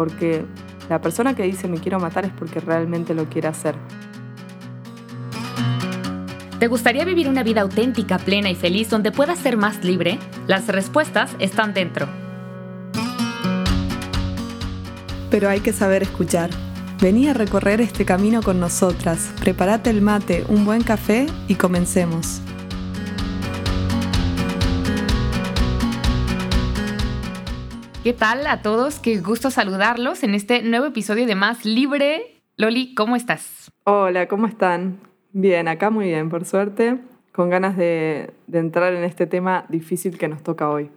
porque la persona que dice me quiero matar es porque realmente lo quiere hacer. ¿Te gustaría vivir una vida auténtica, plena y feliz donde puedas ser más libre? Las respuestas están dentro. Pero hay que saber escuchar. Vení a recorrer este camino con nosotras. Prepárate el mate, un buen café y comencemos. ¿Qué tal a todos? Qué gusto saludarlos en este nuevo episodio de Más Libre. Loli, ¿cómo estás? Hola, ¿cómo están? Bien, acá muy bien, por suerte, con ganas de, entrar en este tema difícil que nos toca hoy.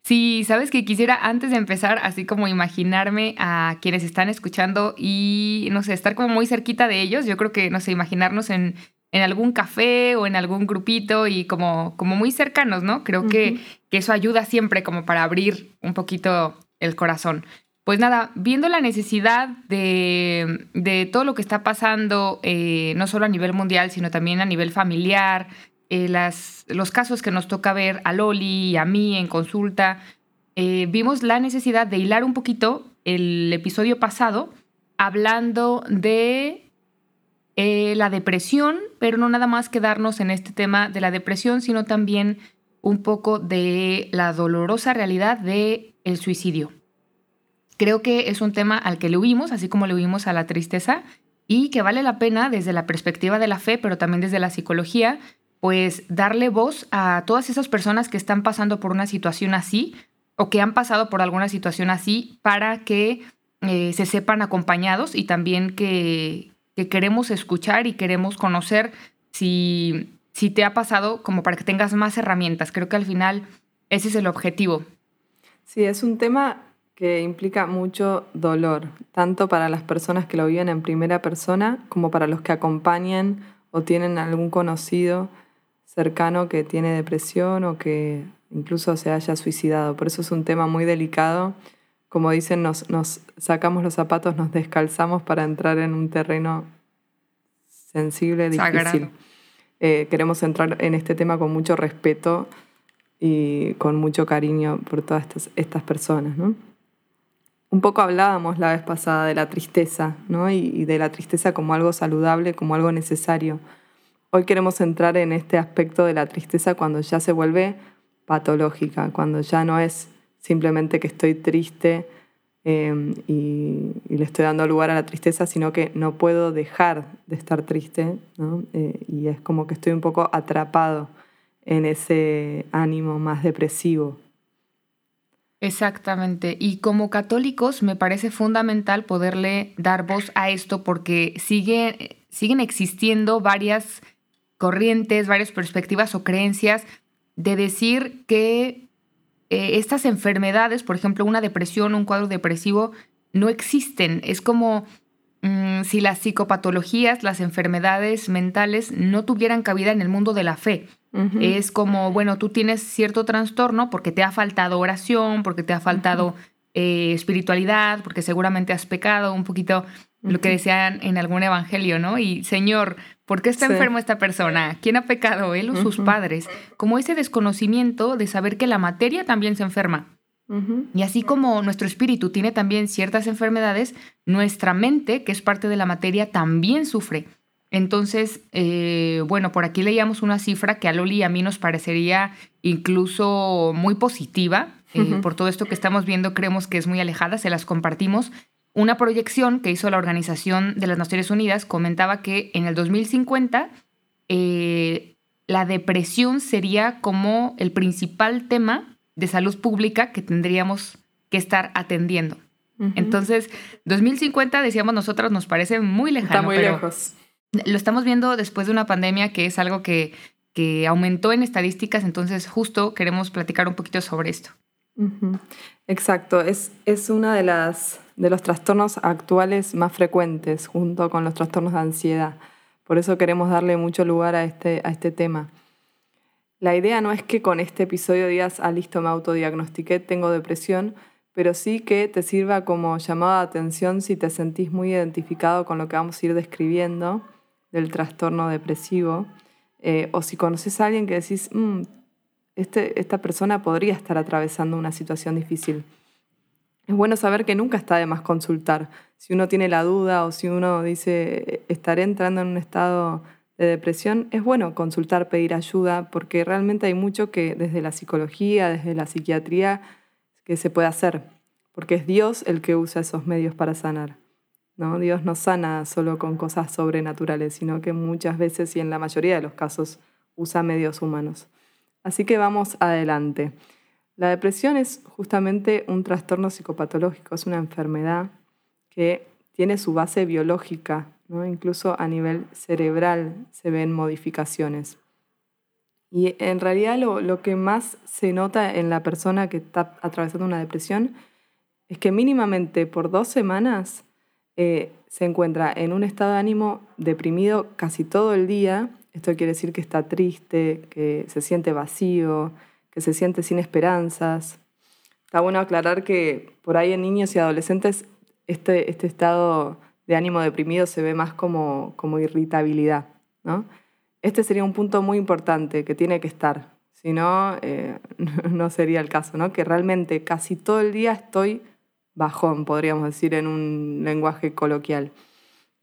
Sí, sabes que quisiera antes de empezar, así como imaginarme a quienes están escuchando y, no sé, estar como muy cerquita de ellos. Yo creo que, no sé, imaginarnos en, algún café o en algún grupito y como, como muy cercanos, ¿no? Creo que, que eso ayuda siempre como para abrir un poquito el corazón. Pues nada, viendo la necesidad de, todo lo que está pasando, eh, no solo a nivel mundial, sino también a nivel familiar, eh, las, los casos que nos toca ver a Loli y a mí en consulta, eh, vimos la necesidad de hilar un poquito el episodio pasado hablando de la depresión, pero no nada más quedarnos en este tema de la depresión, sino también un poco de la dolorosa realidad del el suicidio. Creo que es un tema al que le huimos, así como le huimos a la tristeza, y que vale la pena desde la perspectiva de la fe, pero también desde la psicología, pues darle voz a todas esas personas que están pasando por una situación así o que han pasado por alguna situación así para que eh, se sepan acompañados y también que, queremos escuchar y queremos conocer si, si te ha pasado como para que tengas más herramientas. Creo que al final ese es el objetivo. Sí, es un tema que implica mucho dolor, tanto para las personas que lo viven en primera persona como para los que acompañan o tienen algún conocido cercano que tiene depresión o que incluso se haya suicidado. Por eso es un tema muy delicado. Como dicen, nos, nos sacamos los zapatos, nos descalzamos para entrar en un terreno sensible, difícil. Eh, queremos entrar en este tema con mucho respeto y con mucho cariño por todas estas, estas personas. ¿no? Un poco hablábamos la vez pasada de la tristeza, ¿no? Y, de la tristeza como algo saludable, como algo necesario. Hoy queremos entrar en este aspecto de la tristeza cuando ya se vuelve patológica, cuando ya no es simplemente que estoy triste em, y, le estoy dando lugar a la tristeza, sino que no puedo dejar de estar triste. Eh, y es como que estoy un poco atrapado en ese ánimo más depresivo. Exactamente. Y como católicos me parece fundamental poderle dar voz a esto porque sigue, siguen existiendo varias corrientes, varias perspectivas o creencias de decir que eh, estas enfermedades, por ejemplo, una depresión, un cuadro depresivo, no existen. Es como mm, si las psicopatologías, las enfermedades mentales no tuvieran cabida en el mundo de la fe. Es como, bueno, tú tienes cierto trastorno porque te ha faltado oración, porque te ha faltado eh, espiritualidad, porque seguramente has pecado un poquito lo que decían en algún evangelio, ¿no? Y Señor, ¿por qué está enfermo esta persona? ¿Quién ha pecado? ¿Él o sus padres? Como ese desconocimiento de saber que la materia también se enferma. Y así como nuestro espíritu tiene también ciertas enfermedades, nuestra mente, que es parte de la materia, también sufre. Entonces, eh, bueno, por aquí leíamos una cifra que a Loli y a mí nos parecería incluso muy positiva. Eh, por todo esto que estamos viendo, creemos que es muy alejada, se las compartimos. Una proyección que hizo la Organización de las Naciones Unidas comentaba que en el 2050 eh, la depresión sería como el principal tema de salud pública que tendríamos que estar atendiendo. Entonces, 2050, decíamos nosotros, nos parece muy lejano. Está muy lejos lo estamos viendo después de una pandemia que es algo que, que aumentó en estadísticas, entonces justo queremos platicar un poquito sobre esto. Exacto, es, es uno de, de los trastornos actuales más frecuentes junto con los trastornos de ansiedad. Por eso queremos darle mucho lugar a este, a este tema. La idea no es que con este episodio digas, ah, listo, me autodiagnostiqué, tengo depresión, pero sí que te sirva como llamada de atención si te sentís muy identificado con lo que vamos a ir describiendo del trastorno depresivo, eh, o si conoces a alguien que decís, mm, este, esta persona podría estar atravesando una situación difícil. es bueno saber que nunca está de más consultar. Si uno tiene la duda o si uno dice estaré entrando en un estado de depresión, es bueno consultar, pedir ayuda, porque realmente hay mucho que desde la psicología, desde la psiquiatría, que se puede hacer, porque es Dios el que usa esos medios para sanar. ¿no? Dios no sana solo con cosas sobrenaturales, sino que muchas veces y en la mayoría de los casos usa medios humanos. Así que vamos adelante. La depresión es justamente un trastorno psicopatológico, es una enfermedad que tiene su base biológica, ¿no? incluso a nivel cerebral se ven modificaciones. Y en realidad lo, que más se nota en la persona que está atravesando una depresión es que mínimamente por dos semanas eh, se encuentra en un estado de ánimo deprimido casi todo el día. Esto quiere decir que está triste, que se siente vacío, que se siente sin esperanzas. Está bueno aclarar que por ahí en niños y adolescentes este, este estado de ánimo deprimido se ve más como, como irritabilidad. ¿no? Este sería un punto muy importante que tiene que estar, si no, eh, no sería el caso, ¿no? que realmente casi todo el día estoy bajón, podríamos decir en un lenguaje coloquial.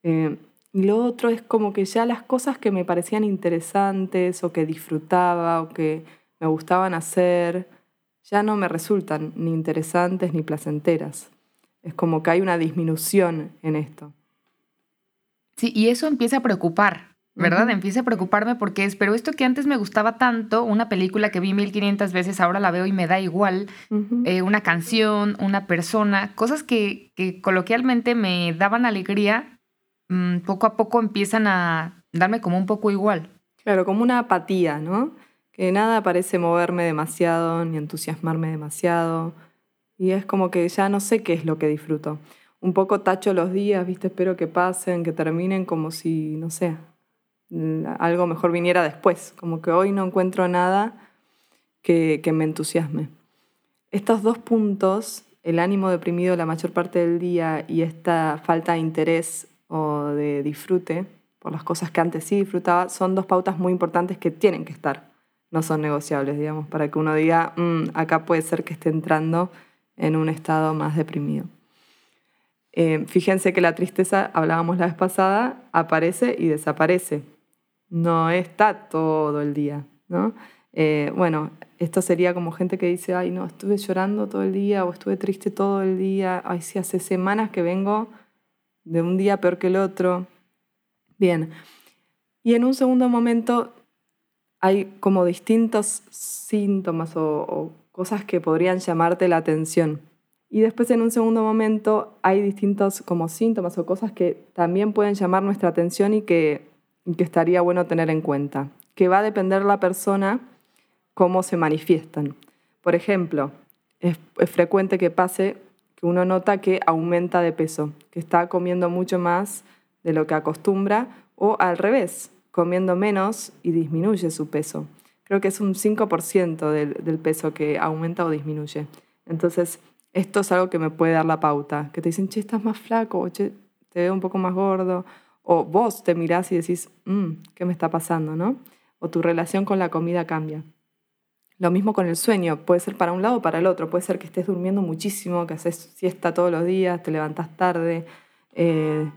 Eh, y lo otro es como que ya las cosas que me parecían interesantes o que disfrutaba o que me gustaban hacer, ya no me resultan ni interesantes ni placenteras. Es como que hay una disminución en esto. Sí, y eso empieza a preocupar, ¿verdad? Empieza a preocuparme porque es, pero esto que antes me gustaba tanto, una película que vi 1500 veces, ahora la veo y me da igual, eh, una canción, una persona, cosas que, coloquialmente me daban alegría, mm, poco a poco empiezan a darme como un poco igual. Claro, como una apatía, ¿no? Que nada parece moverme demasiado ni entusiasmarme demasiado. Y es como que ya no sé qué es lo que disfruto. Un poco tacho los días, ¿viste? Espero que pasen, que terminen como si, no sé, algo mejor viniera después, como que hoy no encuentro nada que, me entusiasme. Estos dos puntos, el ánimo deprimido la mayor parte del día y esta falta de interés o de disfrute por las cosas que antes sí disfrutaba, son dos pautas muy importantes que tienen que estar, no son negociables, digamos, para que uno diga, mm, acá puede ser que esté entrando en un estado más deprimido. Eh, fíjense que la tristeza, hablábamos la vez pasada, aparece y desaparece no está todo el día, ¿no? Eh, bueno, esto sería como gente que dice, ay, no, estuve llorando todo el día o estuve triste todo el día, ay, sí, hace semanas que vengo de un día peor que el otro. Bien, y en un segundo momento hay como distintos síntomas o cosas que podrían llamarte la atención. Y después en un segundo momento hay distintos como síntomas o cosas que también pueden llamar nuestra atención y que que estaría bueno tener en cuenta, que va a depender la persona cómo se manifiestan. Por ejemplo, es, frecuente que pase que uno nota que aumenta de peso, que está comiendo mucho más de lo que acostumbra o al revés, comiendo menos y disminuye su peso. Creo que es un 5% del, del, peso que aumenta o disminuye. Entonces, esto es algo que me puede dar la pauta, que te dicen, che, estás más flaco, o che, te veo un poco más gordo, o vos te mirás y decís, mm, ¿qué me está pasando? ¿no? O tu relación con la comida cambia. Lo mismo con el sueño, puede ser para un lado o para el otro, puede ser que estés durmiendo muchísimo, que haces siesta todos los días, te levantás tarde, eh,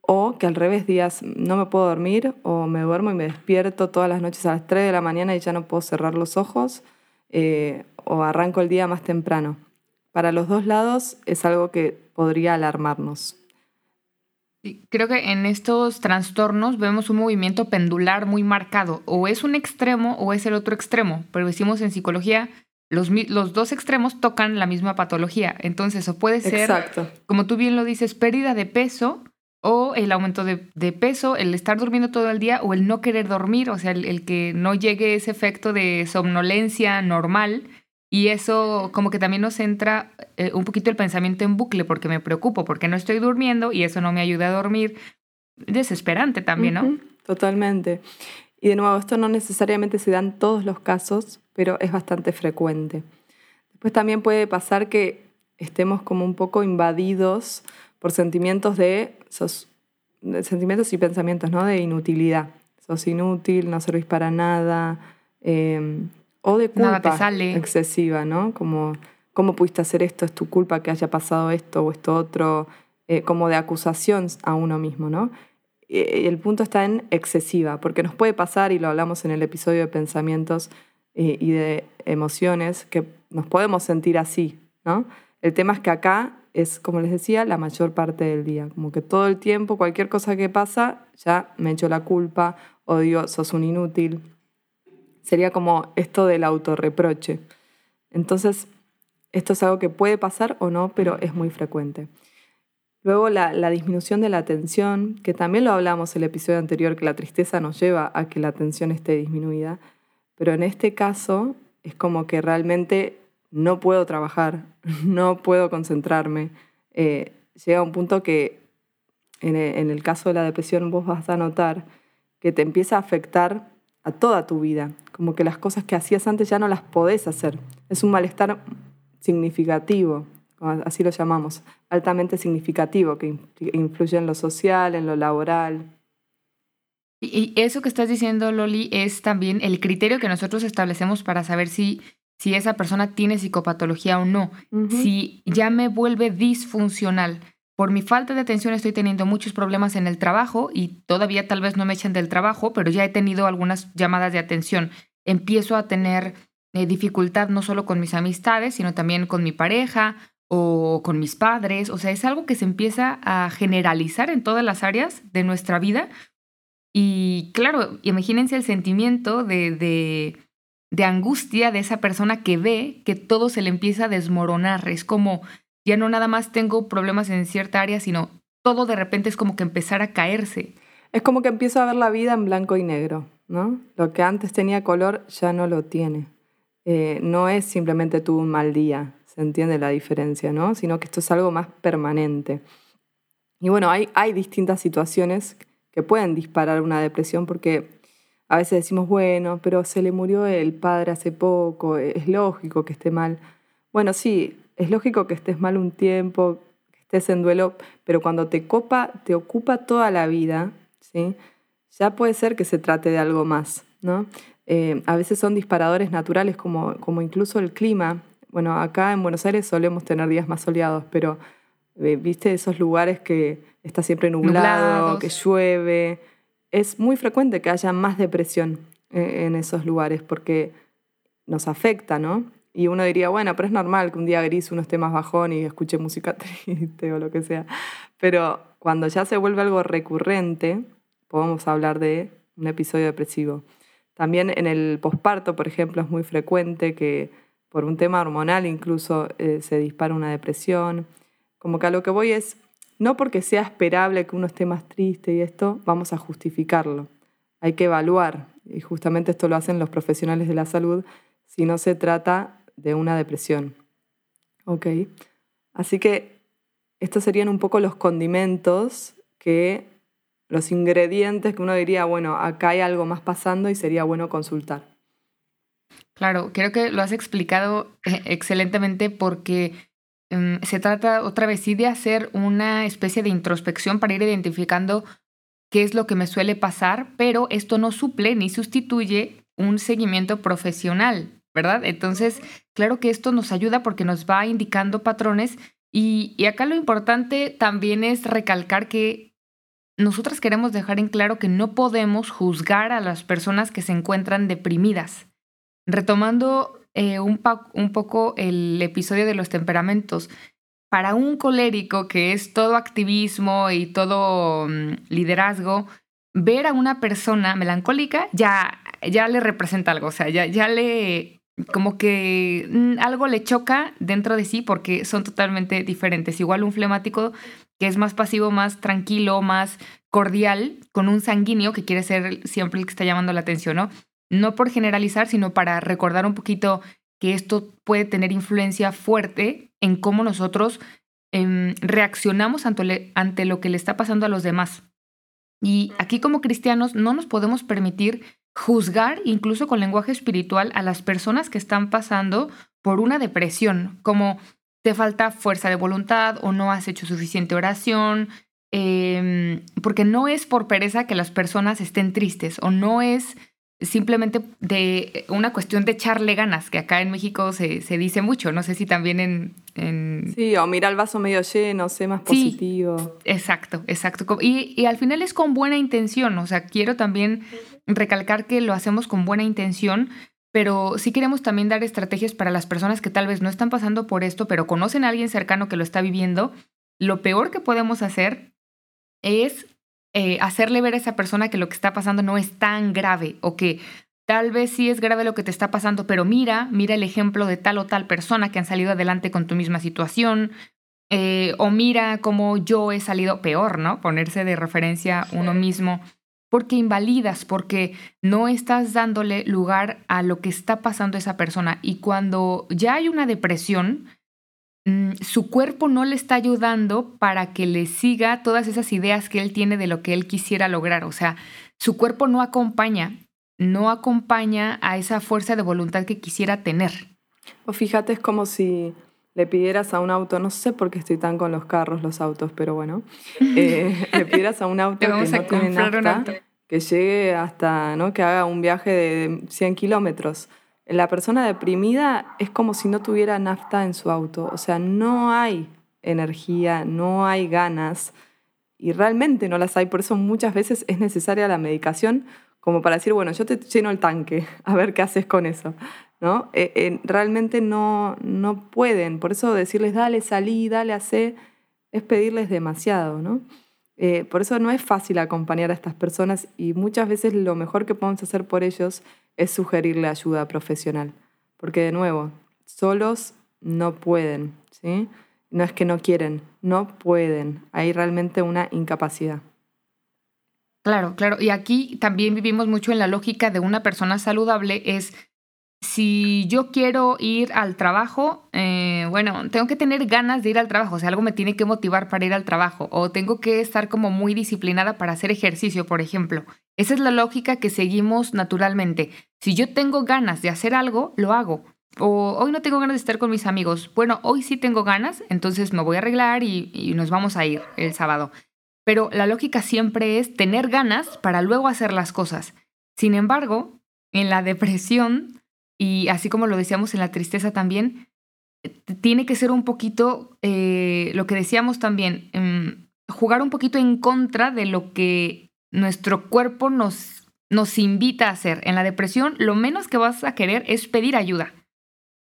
o que al revés días no me puedo dormir o me duermo y me despierto todas las noches a las 3 de la mañana y ya no puedo cerrar los ojos, eh, o arranco el día más temprano. Para los dos lados es algo que podría alarmarnos. Creo que en estos trastornos vemos un movimiento pendular muy marcado. O es un extremo o es el otro extremo. Pero decimos en psicología, los, los dos extremos tocan la misma patología. Entonces, o puede ser, como tú bien lo dices, pérdida de peso o el aumento de, peso, el estar durmiendo todo el día o el no querer dormir, o sea, el que no llegue ese efecto de somnolencia normal y eso como que también nos entra eh, un poquito el pensamiento en bucle porque me preocupo, porque no estoy durmiendo y eso no me ayuda a dormir. Desesperante también, ¿no? totalmente. Y de nuevo, esto no necesariamente se da en todos los casos, pero es bastante frecuente. Después también puede pasar que estemos como un poco invadidos por sentimientos de, sentimientos y pensamientos, ¿no? De inutilidad. Sos inútil, no servís para nada, eh, o de culpa excesiva, ¿no? Como ¿cómo pudiste hacer esto? ¿Es tu culpa que haya pasado esto o esto otro? Eh, como de acusación a uno mismo, ¿no? Y el punto está en excesiva, porque nos puede pasar, y lo hablamos en el episodio de pensamientos eh, y de emociones, que nos podemos sentir así, ¿no? El tema es que acá es, como les decía, la mayor parte del día. Como que todo el tiempo, cualquier cosa que pasa, ya me echo la culpa, odio, sos un inútil. Sería como esto del autorreproche. Entonces, esto es algo que puede pasar o no, pero es muy frecuente. Luego la, la, disminución de la atención, que también lo hablamos en el episodio anterior, que la tristeza nos lleva a que la atención esté disminuida, pero en este caso es como que realmente no puedo trabajar, no puedo concentrarme. Eh, llega un punto que en el, caso de la depresión vos vas a notar que te empieza a afectar a toda tu vida, como que las cosas que hacías antes ya no las podés hacer. Es un malestar significativo, así lo llamamos, altamente significativo, que influye en lo social, en lo laboral. Y eso que estás diciendo, Loli, es también el criterio que nosotros establecemos para saber si si esa persona tiene psicopatología o no, si ya me vuelve disfuncional. Por mi falta de atención estoy teniendo muchos problemas en el trabajo y todavía tal vez no me echen del trabajo, pero ya he tenido algunas llamadas de atención. Empiezo a tener eh, dificultad no solo con mis amistades, sino también con mi pareja o con mis padres. O sea, es algo que se empieza a generalizar en todas las áreas de nuestra vida. Y claro, imagínense el sentimiento de, de de angustia de esa persona que ve que todo se le empieza a desmoronar. Es como, ya no nada más tengo problemas en cierta área, sino todo de repente es como que empezar a caerse. Es como que empiezo a ver la vida en blanco y negro, ¿no? Lo que antes tenía color ya no lo tiene. Eh, no es simplemente tuve un mal día, se entiende la diferencia, ¿no? Sino que esto es algo más permanente. Y bueno, hay, hay distintas situaciones que pueden disparar una depresión porque a veces decimos, bueno, pero se le murió el padre hace poco, es lógico que esté mal. Bueno, sí, es lógico que estés mal un tiempo, que estés en duelo, pero cuando te copa, te ocupa toda la vida, ¿sí? ya puede ser que se trate de algo más, ¿no? Eh, a veces son disparadores naturales como, como incluso el clima. Bueno, acá en Buenos Aires solemos tener días más soleados, pero eh, viste esos lugares que está siempre nublado, que llueve, es muy frecuente que haya más depresión eh, en esos lugares porque nos afecta, ¿no? Y uno diría, bueno, pero es normal que un día gris uno esté más bajón y escuche música triste o lo que sea. Pero cuando ya se vuelve algo recurrente, podemos hablar de un episodio depresivo. También en el posparto, por ejemplo, es muy frecuente que por un tema hormonal incluso eh, se dispara una depresión. Como que a lo que voy es, no porque sea esperable que uno esté más triste y esto, vamos a justificarlo. Hay que evaluar, y justamente esto lo hacen los profesionales de la salud, si no se trata de una depresión. ¿Ok? Así que estos serían un poco los condimentos que, los ingredientes que uno diría, bueno, acá hay algo más pasando y sería bueno consultar. Claro, creo que lo has explicado eh, excelentemente porque Em, se trata otra vez sí de hacer una especie de introspección para ir identificando qué es lo que me suele pasar, pero esto no suple ni sustituye un seguimiento profesional, ¿verdad? Entonces, claro que esto nos ayuda porque nos va indicando patrones y, y acá lo importante también es recalcar que nosotras queremos dejar en claro que no podemos juzgar a las personas que se encuentran deprimidas. Retomando eh, un, un poco el episodio de los temperamentos. Para un colérico que es todo activismo y todo mm, liderazgo, ver a una persona melancólica ya, ya le representa algo, o sea, ya, ya le como que mm, algo le choca dentro de sí porque son totalmente diferentes. Igual un flemático que es más pasivo, más tranquilo, más cordial, con un sanguíneo que quiere ser siempre el que está llamando la atención, ¿no? no por generalizar, sino para recordar un poquito que esto puede tener influencia fuerte en cómo nosotros em, reaccionamos ante, ante lo que le está pasando a los demás. Y aquí como cristianos no nos podemos permitir juzgar, incluso con lenguaje espiritual, a las personas que están pasando por una depresión, como te falta fuerza de voluntad o no has hecho suficiente oración, em, porque no es por pereza que las personas estén tristes o no es simplemente de una cuestión de echarle ganas, que acá en México se, dice mucho, no sé si también en, Sí, o mira el vaso medio lleno, sé más positivo. exacto, exacto. Y, y al final es con buena intención, o sea, quiero también recalcar que lo hacemos con buena intención, pero sí queremos también dar estrategias para las personas que tal vez no están pasando por esto, pero conocen a alguien cercano que lo está viviendo. Lo peor que podemos hacer es eh, hacerle ver a esa persona que lo que está pasando no es tan grave o que tal vez sí es grave lo que te está pasando, pero mira, mira el ejemplo de tal o tal persona que han salido adelante con tu misma situación. Eh, o mira cómo yo he salido peor, ¿no? Ponerse de referencia uno mismo porque invalidas, porque no estás dándole lugar a lo que está pasando a esa persona. Y cuando ya hay una depresión, su cuerpo no le está ayudando para que le siga todas esas ideas que él tiene de lo que él quisiera lograr. O sea, su cuerpo no acompaña, no acompaña a esa fuerza de voluntad que quisiera tener. O fíjate, es como si le pidieras a un auto, no sé por qué estoy tan con los carros, los autos, pero bueno, eh, le pidieras a un auto que no tiene nafta, que llegue hasta, ¿no? que haga un viaje de 100 kilómetros. La persona deprimida es como si no tuviera nafta en su auto, o sea, no hay energía, no hay ganas y realmente no las hay, por eso muchas veces es necesaria la medicación como para decir, bueno, yo te lleno el tanque, a ver qué haces con eso. ¿no? Eh, eh, realmente no, no pueden, por eso decirles, dale, salí, dale, hace, es pedirles demasiado. ¿no? Eh, por eso no es fácil acompañar a estas personas y muchas veces lo mejor que podemos hacer por ellos es sugerirle ayuda profesional. Porque de nuevo, solos no pueden, ¿sí? No es que no quieren, no pueden. Hay realmente una incapacidad. Claro, claro. Y aquí también vivimos mucho en la lógica de una persona saludable es si yo quiero ir al trabajo, eh, bueno, tengo que tener ganas de ir al trabajo, o sea, algo me tiene que motivar para ir al trabajo, o tengo que estar como muy disciplinada para hacer ejercicio, por ejemplo. Esa es la lógica que seguimos naturalmente. Si yo tengo ganas de hacer algo, lo hago. O hoy no tengo ganas de estar con mis amigos. Bueno, hoy sí tengo ganas, entonces me voy a arreglar y, y nos vamos a ir el sábado. Pero la lógica siempre es tener ganas para luego hacer las cosas. Sin embargo, en la depresión, y así como lo decíamos en la tristeza también, tiene que ser un poquito eh, lo que decíamos también, em, jugar un poquito en contra de lo que nuestro cuerpo nos, nos invita a hacer. En la depresión, lo menos que vas a querer es pedir ayuda.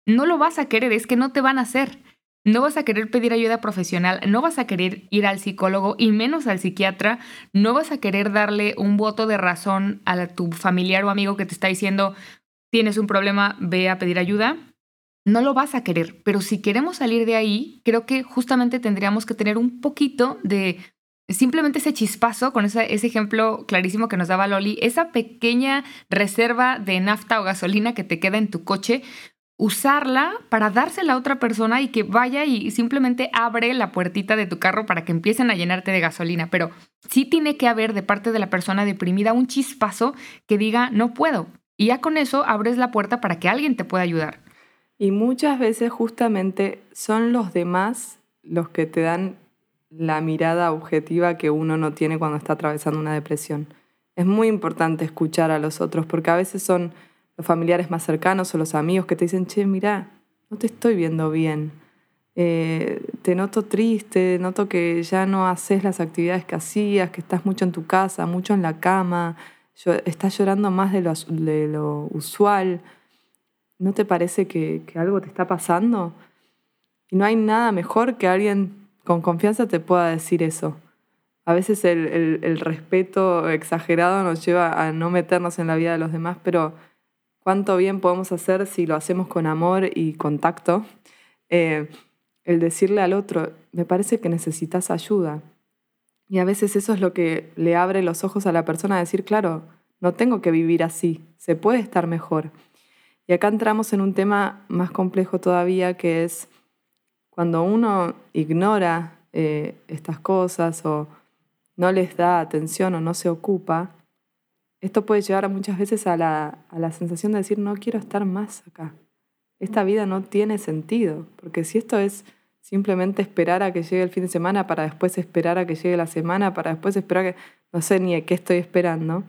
No lo vas a querer, es que no te van a hacer. No vas a querer pedir ayuda profesional, no vas a querer ir al psicólogo y menos al psiquiatra, no vas a querer darle un voto de razón a tu familiar o amigo que te está diciendo, tienes un problema, ve a pedir ayuda. No lo vas a querer, pero si queremos salir de ahí, creo que justamente tendríamos que tener un poquito de simplemente ese chispazo, con ese, ejemplo clarísimo que nos daba Loli, esa pequeña reserva de nafta o gasolina que te queda en tu coche, usarla para dársela a otra persona y que vaya y simplemente abre la puertita de tu carro para que empiecen a llenarte de gasolina. Pero sí tiene que haber de parte de la persona deprimida un chispazo que diga, no puedo. Y ya con eso abres la puerta para que alguien te pueda ayudar. Y muchas veces justamente son los demás los que te dan la mirada objetiva que uno no tiene cuando está atravesando una depresión. Es muy importante escuchar a los otros porque a veces son los familiares más cercanos o los amigos que te dicen, che, mira, no te estoy viendo bien. Eh, te noto triste, noto que ya no haces las actividades que hacías, que estás mucho en tu casa, mucho en la cama, estás llorando más de lo, usual. ¿No te parece que, algo te está pasando? Y no hay nada mejor que alguien con confianza te pueda decir eso. A veces el, el respeto exagerado nos lleva a no meternos en la vida de los demás, pero cuánto bien podemos hacer si lo hacemos con amor y contacto. Eh, el decirle al otro, me parece que necesitas ayuda. Y a veces eso es lo que le abre los ojos a la persona a decir, claro, no tengo que vivir así, se puede estar mejor. Y acá entramos en un tema más complejo todavía, que es cuando uno ignora eh, estas cosas o no les da atención o no se ocupa, esto puede llevar muchas veces a la, a la sensación de decir, no quiero estar más acá. Esta vida no tiene sentido, porque si esto es simplemente esperar a que llegue el fin de semana para después esperar a que llegue la semana, para después esperar que no sé ni a qué estoy esperando,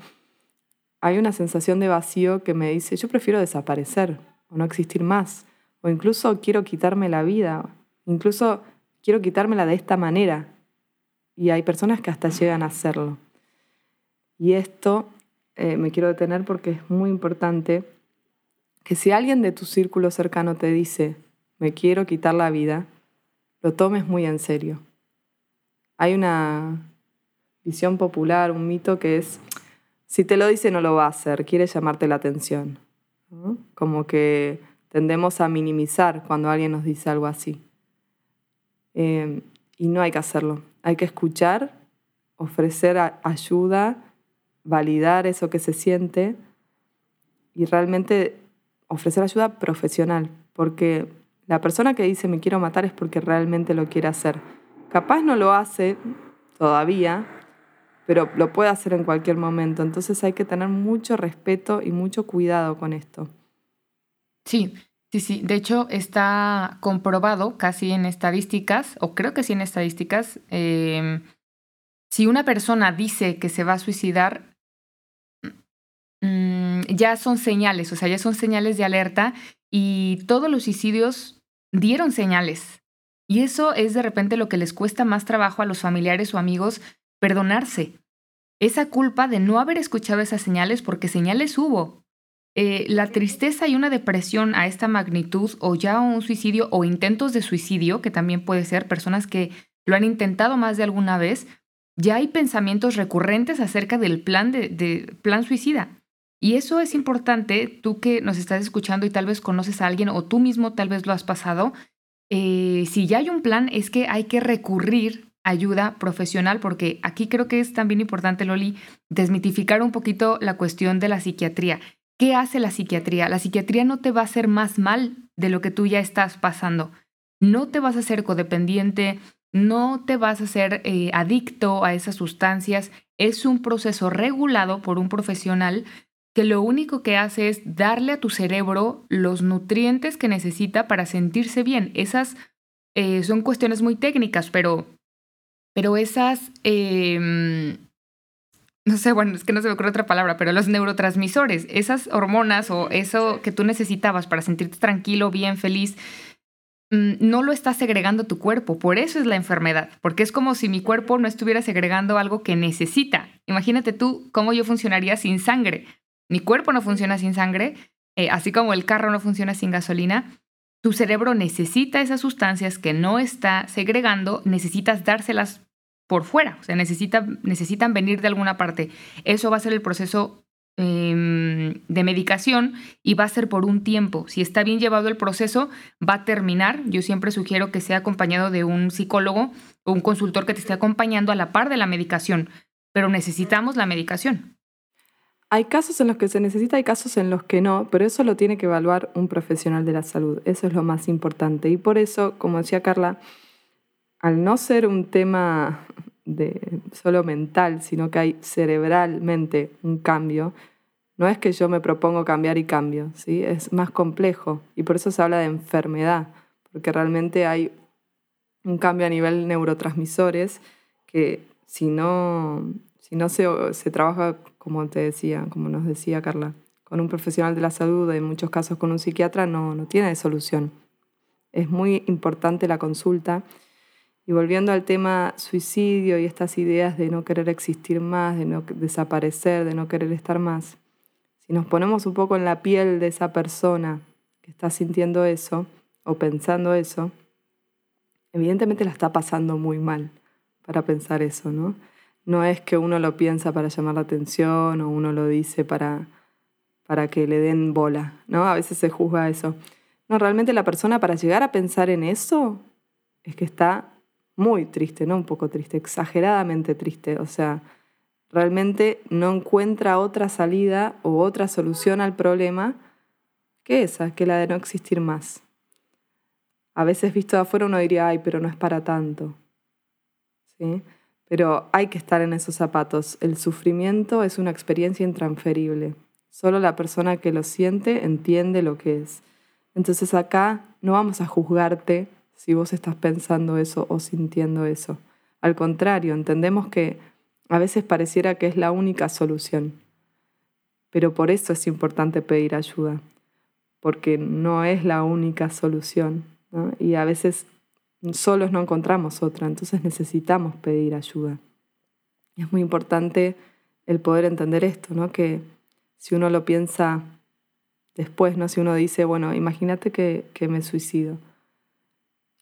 hay una sensación de vacío que me dice, yo prefiero desaparecer o no existir más, o incluso quiero quitarme la vida, incluso quiero quitármela de esta manera. Y hay personas que hasta llegan a hacerlo. Y esto eh, me quiero detener porque es muy importante que si alguien de tu círculo cercano te dice, me quiero quitar la vida, lo tomes muy en serio. Hay una visión popular, un mito que es, si te lo dice no lo va a hacer, quiere llamarte la atención. Como que tendemos a minimizar cuando alguien nos dice algo así. Eh, y no hay que hacerlo. Hay que escuchar, ofrecer ayuda, validar eso que se siente y realmente ofrecer ayuda profesional, porque la persona que dice me quiero matar es porque realmente lo quiere hacer. Capaz no lo hace todavía, pero lo puede hacer en cualquier momento. Entonces hay que tener mucho respeto y mucho cuidado con esto. Sí, sí, sí. De hecho, está comprobado casi en estadísticas, o creo que sí en estadísticas, em, si una persona dice que se va a suicidar, mm, ya son señales, o sea, ya son señales de alerta y todos los suicidios dieron señales. Y eso es de repente lo que les cuesta más trabajo a los familiares o amigos perdonarse. Esa culpa de no haber escuchado esas señales porque señales hubo. Eh, la tristeza y una depresión a esta magnitud o ya un suicidio o intentos de suicidio, que también puede ser personas que lo han intentado más de alguna vez, ya hay pensamientos recurrentes acerca del plan, de, plan suicida. Y eso es importante, tú que nos estás escuchando y tal vez conoces a alguien o tú mismo tal vez lo has pasado, eh, si ya hay un plan es que hay que recurrir ayuda profesional, porque aquí creo que es también importante, Loli, desmitificar un poquito la cuestión de la psiquiatría. ¿Qué hace la psiquiatría? La psiquiatría no te va a hacer más mal de lo que tú ya estás pasando. No te vas a hacer codependiente, no te vas a hacer eh, adicto a esas sustancias. Es un proceso regulado por un profesional que lo único que hace es darle a tu cerebro los nutrientes que necesita para sentirse bien. Esas eh, son cuestiones muy técnicas, pero pero esas, em, no sé, bueno, es que no se me ocurre otra palabra, pero los neurotransmisores, esas hormonas o eso que tú necesitabas para sentirte tranquilo, bien, feliz, mm, no lo está segregando tu cuerpo. Por eso es la enfermedad, porque es como si mi cuerpo no estuviera segregando algo que necesita. Imagínate tú cómo yo funcionaría sin sangre. Mi cuerpo no funciona sin sangre, eh, así como el carro no funciona sin gasolina. Tu cerebro necesita esas sustancias que no está segregando, necesitas dárselas por fuera, o sea, necesita, necesitan venir de alguna parte. Eso va a ser el proceso em, de medicación y va a ser por un tiempo. Si está bien llevado el proceso, va a terminar. Yo siempre sugiero que sea acompañado de un psicólogo o un consultor que te esté acompañando a la par de la medicación, pero necesitamos la medicación. Hay casos en los que se necesita, hay casos en los que no, pero eso lo tiene que evaluar un profesional de la salud. Eso es lo más importante. Y por eso, como decía Carla, al no ser un tema de solo mental, sino que hay cerebralmente un cambio, no es que yo me propongo cambiar y cambio, ¿sí? es más complejo. Y por eso se habla de enfermedad, porque realmente hay un cambio a nivel neurotransmisores que si no, si no se, se trabaja como te decía, como nos decía Carla, con un profesional de la salud, en muchos casos con un psiquiatra, no, no tiene solución. Es muy importante la consulta. Y volviendo al tema suicidio y estas ideas de no querer existir más, de no desaparecer, de no querer estar más, si nos ponemos un poco en la piel de esa persona que está sintiendo eso o pensando eso, evidentemente la está pasando muy mal para pensar eso, ¿no? No es que uno lo piensa para llamar la atención o uno lo dice para, para que le den bola, ¿no? A veces se juzga eso. No, realmente la persona para llegar a pensar en eso es que está muy triste, no un poco triste, exageradamente triste. O sea, realmente no encuentra otra salida o otra solución al problema que esa, que la de no existir más. A veces visto de afuera uno diría, ay, pero no es para tanto. ¿Sí? Pero hay que estar en esos zapatos. El sufrimiento es una experiencia intransferible. Solo la persona que lo siente entiende lo que es. Entonces acá no vamos a juzgarte si vos estás pensando eso o sintiendo eso. Al contrario, entendemos que a veces pareciera que es la única solución. pero por eso es importante pedir ayuda, porque no es la única solución. Y a veces solos no encontramos otra, entonces necesitamos pedir ayuda. es muy importante el poder entender esto, ¿no? que si uno lo piensa después, ¿no? si uno dice, bueno, imagínate que, que me suicido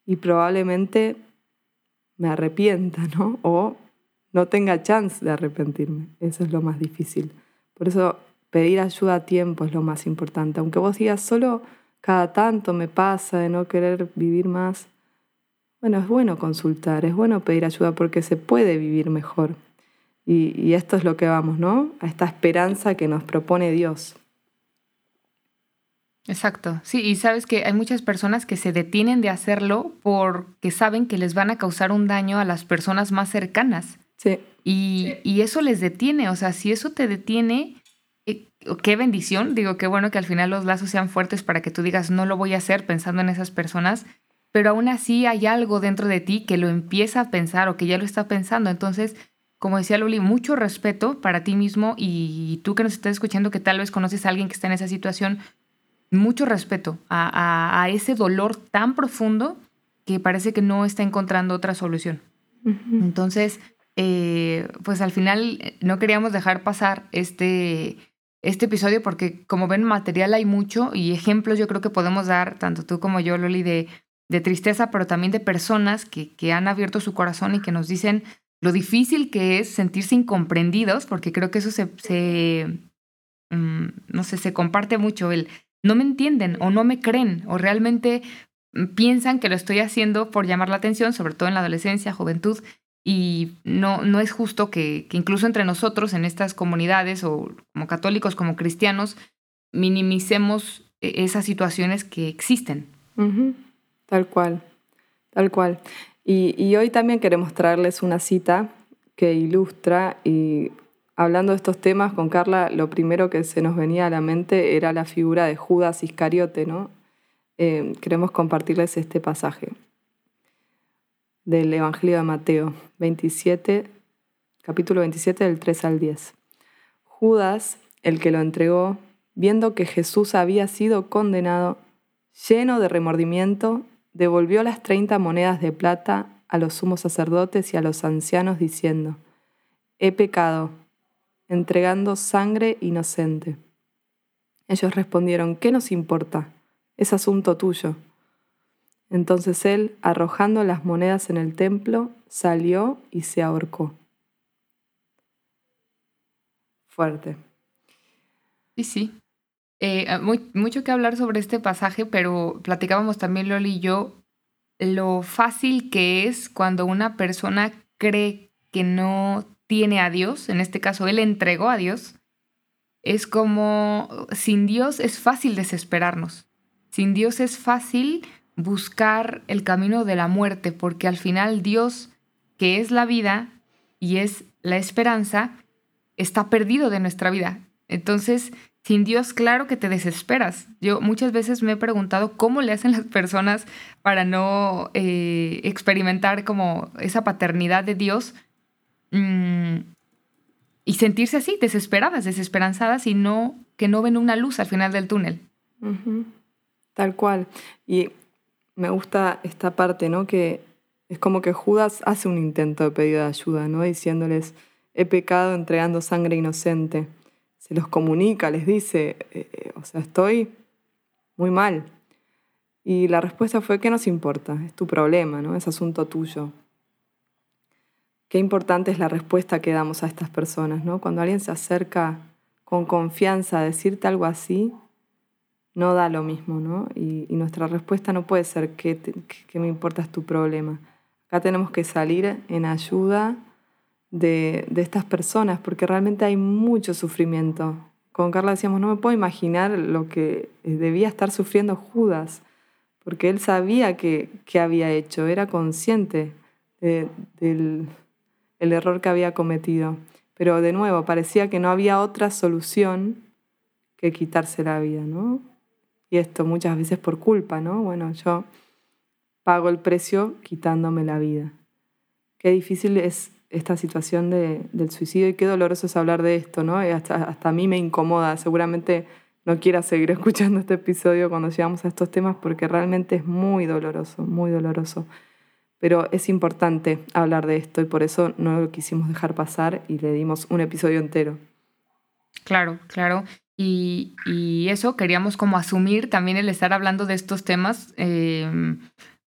y probablemente me arrepienta, ¿no? O no tenga chance de arrepentirme. Eso es lo más difícil. Por eso pedir ayuda a tiempo es lo más importante. Aunque vos digas, solo cada tanto me pasa de no querer vivir más. Bueno, es bueno consultar, es bueno pedir ayuda porque se puede vivir mejor. Y, y esto es lo que vamos, ¿no? A esta esperanza que nos propone Dios. Exacto, sí, y sabes que hay muchas personas que se detienen de hacerlo porque saben que les van a causar un daño a las personas más cercanas. Sí. Y, y eso les detiene, o sea, si eso te detiene, eh, qué bendición, digo, qué bueno que al final los lazos sean fuertes para que tú digas, no lo voy a hacer pensando en esas personas, pero aún así hay algo dentro de ti que lo empieza a pensar o que ya lo está pensando. Entonces, como decía Luli, mucho respeto para ti mismo y tú que nos estás escuchando que tal vez conoces a alguien que está en esa situación, mucho respeto a, ese dolor tan profundo que parece que no está encontrando otra solución. Entonces, eh, pues al final eh, no queríamos dejar pasar este, este episodio porque como ven material hay mucho y ejemplos yo creo que podemos dar, tanto tú como yo, Loli, de, de tristeza, pero también de personas que, que han abierto su corazón y que nos dicen lo difícil que es sentirse incomprendidos, porque creo que eso se, mm, no sé, se comparte mucho, el no me entienden o no me creen o realmente mm, piensan que lo estoy haciendo por llamar la atención, sobre todo en la adolescencia, juventud, y no, no es justo que, incluso entre nosotros, en estas comunidades, o como católicos, como cristianos, minimicemos e, esas situaciones que existen. Tal cual, tal cual. Y, hoy también queremos traerles una cita que ilustra y Hablando de estos temas con Carla, lo primero que se nos venía a la mente era la figura de Judas Iscariote, ¿no? Eh, queremos compartirles este pasaje del Evangelio de Mateo 27, capítulo 27 del 3 al 10. Judas, el que lo entregó, viendo que Jesús había sido condenado, lleno de remordimiento, devolvió las 30 monedas de plata a los sumos sacerdotes y a los ancianos diciendo, He pecado entregando sangre inocente. Ellos respondieron, ¿qué nos importa? Es asunto tuyo. Entonces él, arrojando las monedas en el templo, salió y se ahorcó. Fuerte. Sí, sí. Eh, ah, mucho que hablar sobre este pasaje, pero platicábamos también Loli y yo lo fácil que es cuando una persona cree que no tiene a Dios, en este caso Él entregó a Dios, es como sin Dios es fácil desesperarnos. Sin Dios es fácil buscar el camino de la muerte, porque al final Dios, que es la vida y es la esperanza, está perdido de nuestra vida. Entonces, sin Dios, claro que te desesperas. Yo muchas veces me he preguntado cómo le hacen las personas para no eh, experimentar como esa paternidad de Dios, Mm, y sentirse así, desesperadas, desesperanzadas y no que no ven una luz al final del túnel. Tal cual. Y me gusta esta parte, ¿no? Que es como que Judas hace un intento de pedido de ayuda, ¿no? Diciéndoles, he pecado entregando sangre inocente. Se los comunica, les dice, eh, eh, o sea, estoy muy mal. Y la respuesta fue, ¿qué nos importa? Es tu problema, ¿no? Es asunto tuyo. Qué importante es la respuesta que damos a estas personas, ¿no? Cuando alguien se acerca con confianza a decirte algo así, no da lo mismo, ¿no? Y, nuestra respuesta no puede ser que, me importa es tu problema. Acá tenemos que salir en ayuda de, de, estas personas, porque realmente hay mucho sufrimiento. Con Carla decíamos, no me puedo imaginar lo que debía estar sufriendo Judas, porque él sabía que, que había hecho, era consciente del, el error que había cometido. Pero de nuevo, parecía que no había otra solución que quitarse la vida, ¿no? Y esto muchas veces por culpa, ¿no? Bueno, yo pago el precio quitándome la vida. Qué difícil es esta situación del suicidio y qué doloroso es hablar de esto, ¿no? hasta, hasta a mí me incomoda, seguramente no quiera seguir escuchando este episodio cuando llegamos a estos temas porque realmente es muy doloroso, muy doloroso. Pero es importante hablar de esto y por eso no lo quisimos dejar pasar y le dimos un episodio entero. Claro, claro. Y, eso queríamos como asumir también el estar hablando de estos temas, em,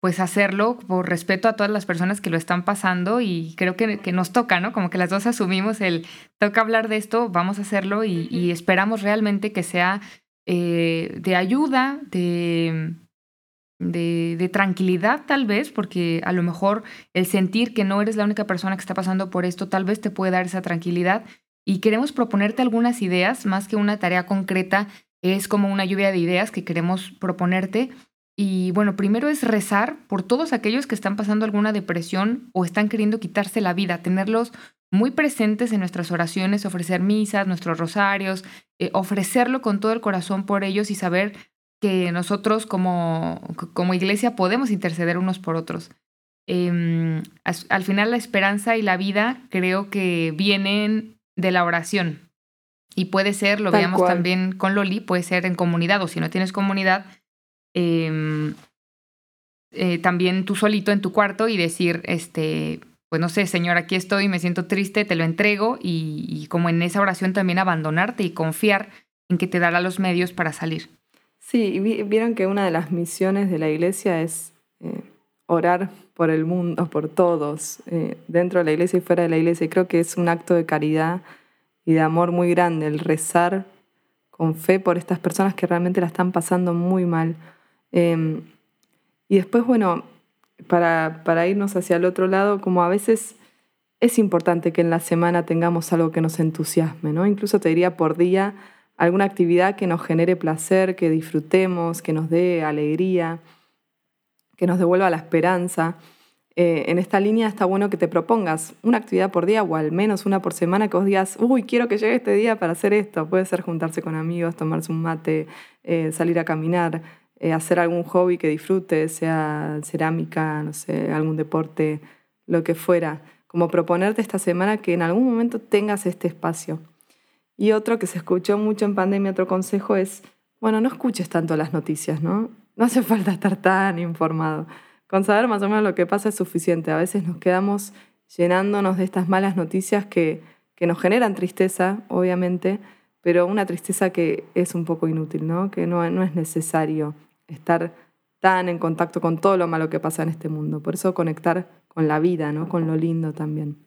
pues hacerlo por respeto a todas las personas que lo están pasando y creo que, nos toca, ¿no? Como que las dos asumimos el toca hablar de esto, vamos a hacerlo y, esperamos realmente que sea eh, de ayuda, de, de, de, tranquilidad tal vez, porque a lo mejor el sentir que no eres la única persona que está pasando por esto tal vez te puede dar esa tranquilidad y queremos proponerte algunas ideas, más que una tarea concreta, es como una lluvia de ideas que queremos proponerte. Y bueno, primero es rezar por todos aquellos que están pasando alguna depresión o están queriendo quitarse la vida, tenerlos muy presentes en nuestras oraciones, ofrecer misas, nuestros rosarios, eh, ofrecerlo con todo el corazón por ellos y saber que nosotros como, como iglesia podemos interceder unos por otros. Em, al final la esperanza y la vida creo que vienen de la oración. Y puede ser, lo veíamos también con Loli, puede ser en comunidad o si no tienes comunidad, em, eh, también tú solito en tu cuarto y decir, este, pues no sé, Señor, aquí estoy, me siento triste, te lo entrego y, como en esa oración también abandonarte y confiar en que te dará los medios para salir. Sí, vieron que una de las misiones de la iglesia es eh, orar por el mundo, por todos, eh, dentro de la iglesia y fuera de la iglesia. Y creo que es un acto de caridad y de amor muy grande el rezar con fe por estas personas que realmente la están pasando muy mal. Em, y después, bueno, para, para irnos hacia el otro lado, como a veces es importante que en la semana tengamos algo que nos entusiasme, ¿no? Incluso te diría por día alguna actividad que nos genere placer, que disfrutemos, que nos dé alegría que nos devuelva la esperanza. Eh, en esta línea está bueno que te propongas una actividad por día o al menos una por semana que vos digas, uy, quiero que llegue este día para hacer esto. Puede ser juntarse con amigos, tomarse un mate, eh, salir a caminar, eh, hacer algún hobby que disfrutes, sea cerámica, no sé, algún deporte, lo que fuera. Como proponerte esta semana que en algún momento tengas este espacio. Y otro que se escuchó mucho en pandemia, otro consejo es, bueno, no escuches tanto las noticias, ¿no? No hace falta estar tan informado. Con saber más o menos lo que pasa es suficiente. A veces nos quedamos llenándonos de estas malas noticias que, que nos generan tristeza, obviamente, pero una tristeza que es un poco inútil, ¿no? Que no, no es necesario estar tan en contacto con todo lo malo que pasa en este mundo. Por eso conectar con la vida, ¿no? Con lo lindo también.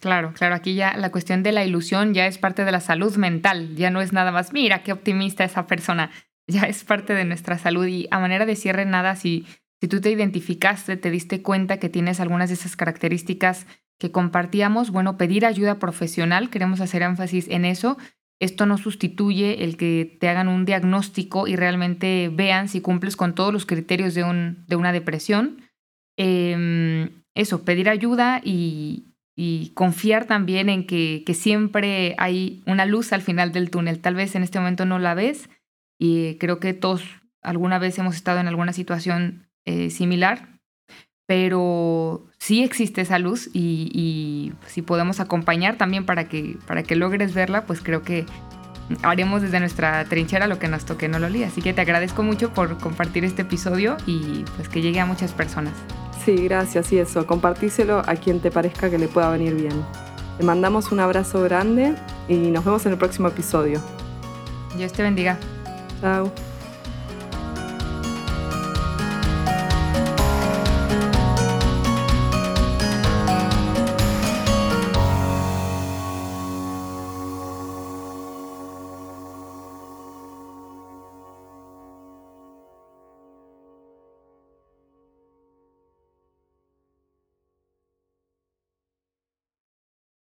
Claro, claro, aquí ya la cuestión de la ilusión ya es parte de la salud mental, ya no es nada más, mira qué optimista esa persona, ya es parte de nuestra salud y a manera de cierre nada, si, si tú te identificaste, te diste cuenta que tienes algunas de esas características que compartíamos, bueno, pedir ayuda profesional, queremos hacer énfasis en eso. Esto no sustituye el que te hagan un diagnóstico y realmente vean si cumples con todos los criterios de, un, de una depresión. Em, eso, pedir ayuda y, confiar también en que, que, siempre hay una luz al final del túnel. Tal vez en este momento no la ves, y creo que todos alguna vez hemos estado en alguna situación eh, similar, pero sí existe esa luz y, si podemos acompañar también para que, para que logres verla, pues creo que haremos desde nuestra trinchera lo que nos toque, no lo Loli. Así que te agradezco mucho por compartir este episodio y pues que llegue a muchas personas. Sí, gracias y eso, compartíselo a quien te parezca que le pueda venir bien. Te mandamos un abrazo grande y nos vemos en el próximo episodio. Dios te bendiga. Ciao.